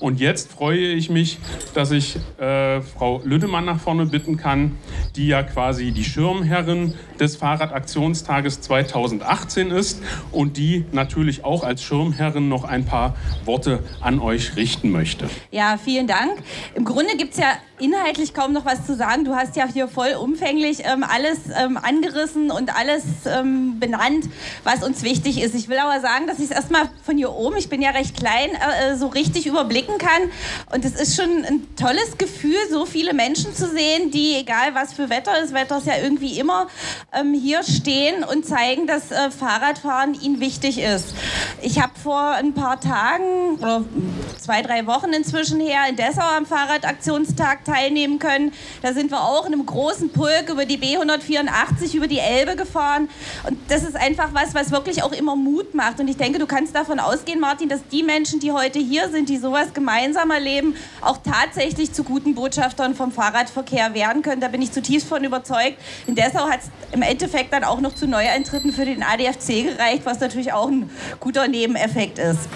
Und jetzt freue ich mich, dass ich äh, Frau Lüdemann nach vorne bitten kann, die ja quasi die Schirmherrin des Fahrradaktionstages 2018 ist und die natürlich auch als Schirmherrin noch ein paar Worte an euch richten möchte. Ja, vielen Dank. Im Grunde gibt es ja inhaltlich kaum noch was zu sagen. Du hast ja hier vollumfänglich ähm, alles ähm, angerissen und alles ähm, benannt, was uns wichtig ist. Ich will aber sagen, dass ich es erstmal von hier oben, ich bin ja recht klein, äh, äh, so richtig überblicken kann. Und es ist schon ein tolles Gefühl, so viele Menschen zu sehen, die, egal was für Wetter ist, Wetter ist ja irgendwie immer, ähm, hier stehen und zeigen, dass äh, Fahrradfahren ihnen wichtig ist. Ich habe vor ein paar Tagen oder zwei, drei Wochen inzwischen her in Dessau am Fahrradaktionstag teilnehmen können. Da sind wir auch in einem großen Pulk über die B184 über die Elbe gefahren. Und das ist einfach was, was wirklich auch immer Mut macht. Und ich denke, du kannst davon ausgehen, Martin, dass die Menschen, die heute hier sind, die sowas gemeinsam erleben, auch tatsächlich zu guten Botschaftern vom Fahrradverkehr werden können. Da bin ich zutiefst von überzeugt. In Dessau hat es im Endeffekt dann auch noch zu Neueintritten für den ADFC gereicht, was natürlich auch ein guter Nebeneffekt ist.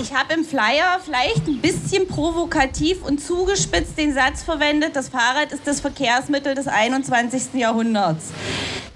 Ich habe im Flyer vielleicht ein bisschen provokativ und zugespitzt den Satz verwendet, das Fahrrad ist das Verkehrsmittel des 21. Jahrhunderts.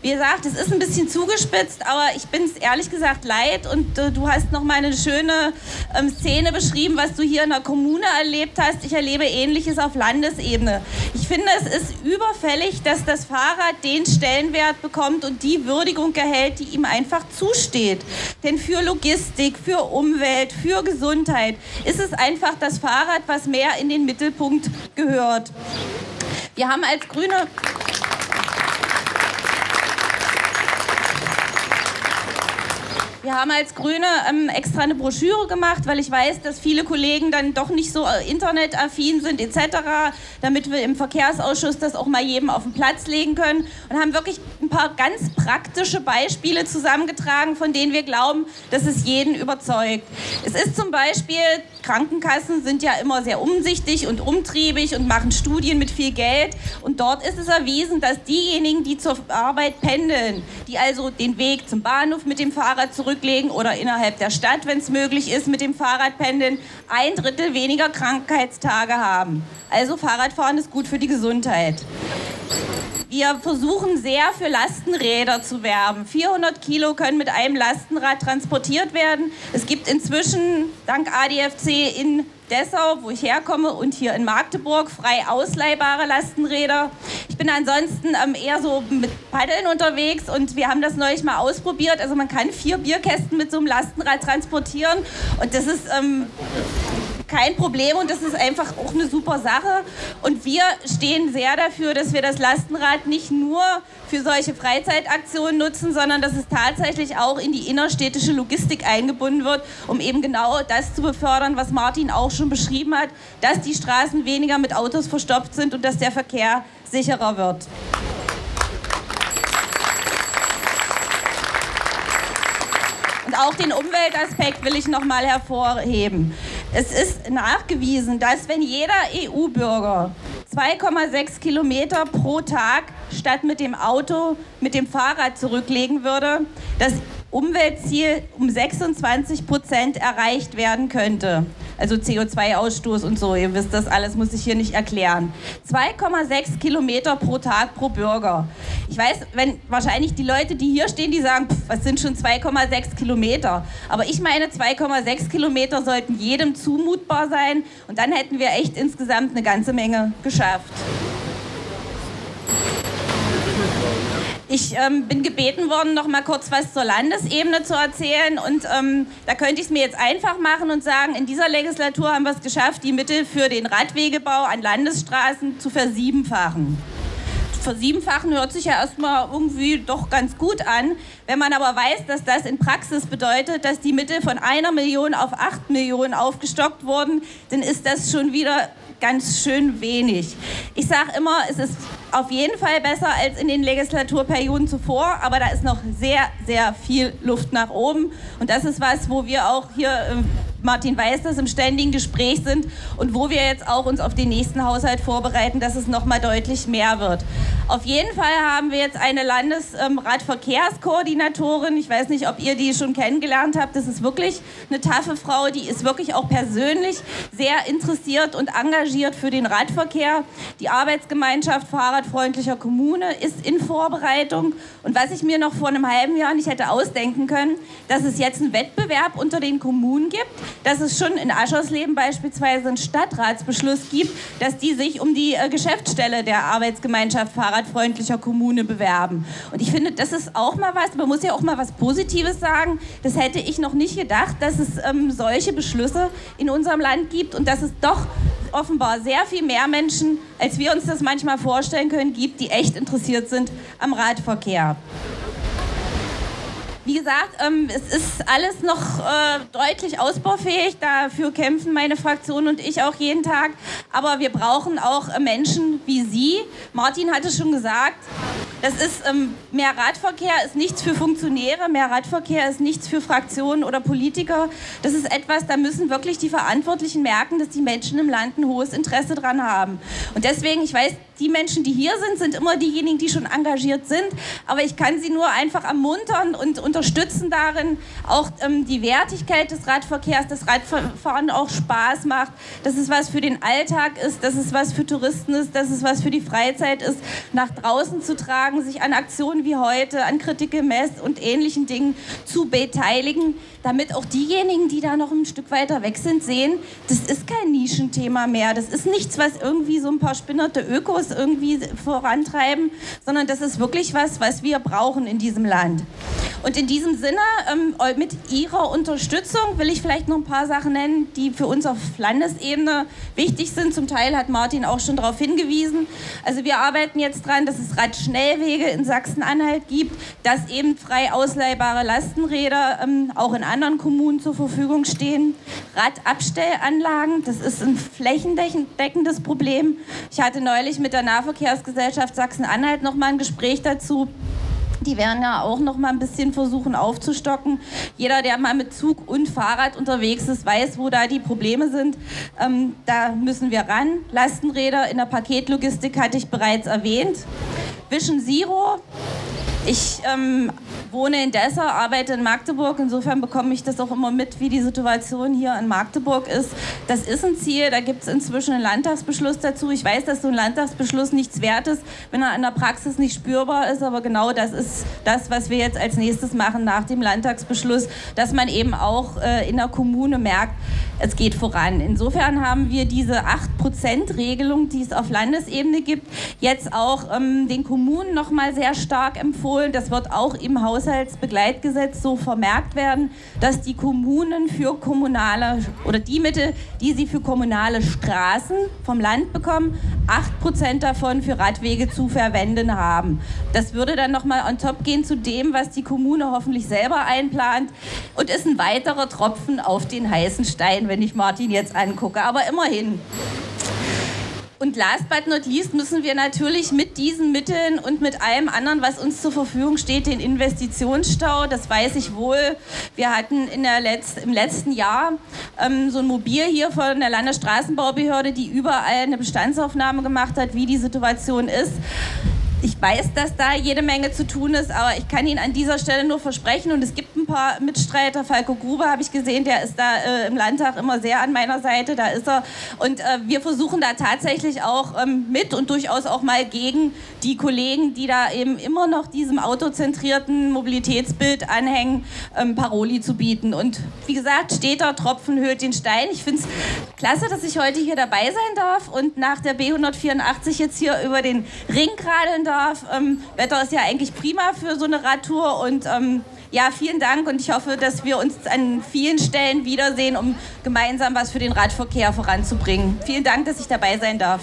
Wie gesagt, es ist ein bisschen zugespitzt, aber ich bin es ehrlich gesagt leid und äh, du hast noch mal eine schöne ähm, Szene beschrieben, was du hier in der Kommune erlebt hast. Ich erlebe Ähnliches auf Landesebene. Ich finde, es ist überfällig, dass das Fahrrad den Stellenwert bekommt und die Würdigung erhält, die ihm einfach zusteht. Denn für Logistik, für Umwelt, für Gesundheit ist es einfach das Fahrrad, was mehr in den Mittelpunkt gehört. Wir haben als Grüne Wir haben als Grüne ähm, extra eine Broschüre gemacht, weil ich weiß, dass viele Kollegen dann doch nicht so äh, internetaffin sind etc., damit wir im Verkehrsausschuss das auch mal jedem auf den Platz legen können und haben wirklich ein paar ganz praktische Beispiele zusammengetragen, von denen wir glauben, dass es jeden überzeugt. Es ist zum Beispiel, Krankenkassen sind ja immer sehr umsichtig und umtriebig und machen Studien mit viel Geld und dort ist es erwiesen, dass diejenigen, die zur Arbeit pendeln, die also den Weg zum Bahnhof mit dem Fahrrad zurück zurücklegen oder innerhalb der Stadt, wenn es möglich ist, mit dem Fahrrad pendeln, ein Drittel weniger Krankheitstage haben. Also Fahrradfahren ist gut für die Gesundheit. Wir versuchen sehr für Lastenräder zu werben. 400 Kilo können mit einem Lastenrad transportiert werden. Es gibt inzwischen dank ADFC in Dessau, wo ich herkomme, und hier in Magdeburg frei ausleihbare Lastenräder. Ich bin ansonsten ähm, eher so mit Paddeln unterwegs und wir haben das neulich mal ausprobiert. Also man kann vier Bierkästen mit so einem Lastenrad transportieren und das ist ähm, kein Problem und das ist einfach auch eine super Sache. Und wir stehen sehr dafür, dass wir das Lastenrad nicht nur für solche Freizeitaktionen nutzen, sondern dass es tatsächlich auch in die innerstädtische Logistik eingebunden wird, um eben genau das zu befördern, was Martin auch schon beschrieben hat, dass die Straßen weniger mit Autos verstopft sind und dass der Verkehr sicherer wird. Und auch den Umweltaspekt will ich noch mal hervorheben. Es ist nachgewiesen, dass wenn jeder EU-Bürger 2,6 Kilometer pro Tag statt mit dem Auto mit dem Fahrrad zurücklegen würde, das Umweltziel um 26 Prozent erreicht werden könnte. Also CO2-Ausstoß und so, ihr wisst das alles, muss ich hier nicht erklären. 2,6 Kilometer pro Tag pro Bürger. Ich weiß, wenn wahrscheinlich die Leute, die hier stehen, die sagen, pff, was sind schon 2,6 Kilometer? Aber ich meine, 2,6 Kilometer sollten jedem zumutbar sein und dann hätten wir echt insgesamt eine ganze Menge geschafft. Ich ähm, bin gebeten worden, noch mal kurz was zur Landesebene zu erzählen. Und ähm, da könnte ich es mir jetzt einfach machen und sagen, in dieser Legislatur haben wir es geschafft, die Mittel für den Radwegebau an Landesstraßen zu versiebenfachen. Versiebenfachen hört sich ja erstmal irgendwie doch ganz gut an. Wenn man aber weiß, dass das in Praxis bedeutet, dass die Mittel von einer Million auf acht Millionen aufgestockt wurden, dann ist das schon wieder ganz schön wenig. Ich sage immer, es ist auf jeden Fall besser als in den Legislaturperioden zuvor, aber da ist noch sehr, sehr viel Luft nach oben. Und das ist was, wo wir auch hier, ähm, Martin weiß das, im ständigen Gespräch sind und wo wir jetzt auch uns auf den nächsten Haushalt vorbereiten, dass es noch mal deutlich mehr wird. Auf jeden Fall haben wir jetzt eine Landesradverkehrskoordinatorin. Ich weiß nicht, ob ihr die schon kennengelernt habt. Das ist wirklich eine taffe Frau, die ist wirklich auch persönlich sehr interessiert und engagiert für den Radverkehr. Die Arbeitsgemeinschaft Fahrradfreundlicher Kommune ist in Vorbereitung. Und was ich mir noch vor einem halben Jahr nicht hätte ausdenken können, dass es jetzt einen Wettbewerb unter den Kommunen gibt, dass es schon in Aschersleben beispielsweise einen Stadtratsbeschluss gibt, dass die sich um die äh, Geschäftsstelle der Arbeitsgemeinschaft Fahrrad fahrradfreundlicher Kommune bewerben. Und ich finde, das ist auch mal was, man muss ja auch mal was Positives sagen. Das hätte ich noch nicht gedacht, dass es ähm, solche Beschlüsse in unserem Land gibt und dass es doch offenbar sehr viel mehr Menschen, als wir uns das manchmal vorstellen können, gibt, die echt interessiert sind am Radverkehr. Wie gesagt, ähm, es ist alles noch äh, deutlich ausbaufähig. Dafür kämpfen meine Fraktion und ich auch jeden Tag. Aber wir brauchen auch äh, Menschen wie Sie. Martin hatte schon gesagt, das ist ähm, mehr Radverkehr ist nichts für Funktionäre, mehr Radverkehr ist nichts für Fraktionen oder Politiker. Das ist etwas, da müssen wirklich die Verantwortlichen merken, dass die Menschen im Land ein hohes Interesse dran haben. Und deswegen, ich weiß, die Menschen, die hier sind, sind immer diejenigen, die schon engagiert sind. Aber ich kann sie nur einfach ermuntern und unterstützen darin, auch ähm, die Wertigkeit des Radverkehrs, dass Radfahren auch Spaß macht, dass es was für den Alltag ist, dass es was für Touristen ist, dass es was für die Freizeit ist, nach draußen zu tragen, sich an Aktionen wie heute, an Critical Mess und ähnlichen Dingen zu beteiligen, damit auch diejenigen, die da noch ein Stück weiter weg sind, sehen, das ist kein Nischenthema mehr. Das ist nichts, was irgendwie so ein paar spinnerte Ökos irgendwie vorantreiben, sondern das ist wirklich was, was wir brauchen in diesem Land. Und in diesem Sinne, ähm, mit Ihrer Unterstützung will ich vielleicht noch ein paar Sachen nennen, die für uns auf Landesebene wichtig sind. Zum Teil hat Martin auch schon darauf hingewiesen. Also wir arbeiten jetzt dran, dass es Radschnellwege in Sachsen-Anhalt gibt, dass eben frei ausleihbare Lastenräder ähm, auch in anderen Kommunen zur Verfügung stehen. Radabstellanlagen, das ist ein flächendeckendes Problem. Ich hatte neulich mit der Nahverkehrsgesellschaft Sachsen-Anhalt noch mal ein Gespräch dazu. Die werden ja auch noch mal ein bisschen versuchen aufzustocken. Jeder, der mal mit Zug und Fahrrad unterwegs ist, weiß, wo da die Probleme sind. Ähm, da müssen wir ran. Lastenräder in der Paketlogistik hatte ich bereits erwähnt. Vision Zero. Ich ähm, wohne in Dessau, arbeite in Magdeburg. Insofern bekomme ich das auch immer mit, wie die Situation hier in Magdeburg ist. Das ist ein Ziel. Da gibt es inzwischen einen Landtagsbeschluss dazu. Ich weiß, dass so ein Landtagsbeschluss nichts wert ist, wenn er in der Praxis nicht spürbar ist. Aber genau das ist das, was wir jetzt als nächstes machen nach dem Landtagsbeschluss, dass man eben auch äh, in der Kommune merkt, es geht voran. Insofern haben wir diese 8%-Regelung, die es auf Landesebene gibt, jetzt auch ähm, den Kommunen noch mal sehr stark empfohlen. Das wird auch im Haus Haushaltsbegleitgesetz so vermerkt werden, dass die Kommunen für kommunale oder die Mittel, die sie für kommunale Straßen vom Land bekommen, 8% davon für Radwege zu verwenden haben. Das würde dann nochmal on top gehen zu dem, was die Kommune hoffentlich selber einplant und ist ein weiterer Tropfen auf den heißen Stein, wenn ich Martin jetzt angucke. Aber immerhin. Und last but not least müssen wir natürlich mit diesen Mitteln und mit allem anderen, was uns zur Verfügung steht, den Investitionsstau, das weiß ich wohl. Wir hatten in der Letz-, im letzten Jahr ähm, so ein Mobil hier von der Landesstraßenbaubehörde, die überall eine Bestandsaufnahme gemacht hat, wie die Situation ist. Ich weiß, dass da jede Menge zu tun ist, aber ich kann Ihnen an dieser Stelle nur versprechen, und es gibt paar Mitstreiter, Falco Gruber habe ich gesehen, der ist da äh, im Landtag immer sehr an meiner Seite, da ist er. Und äh, wir versuchen da tatsächlich auch ähm, mit und durchaus auch mal gegen die Kollegen, die da eben immer noch diesem autozentrierten Mobilitätsbild anhängen, ähm, Paroli zu bieten. Und wie gesagt, steter Tropfen höhlt den Stein. Ich finde es klasse, dass ich heute hier dabei sein darf und nach der B184 jetzt hier über den Ring radeln darf. Ähm, Wetter ist ja eigentlich prima für so eine Radtour und ähm, ja, vielen Dank und ich hoffe, dass wir uns an vielen Stellen wiedersehen, um gemeinsam was für den Radverkehr voranzubringen. Vielen Dank, dass ich dabei sein darf.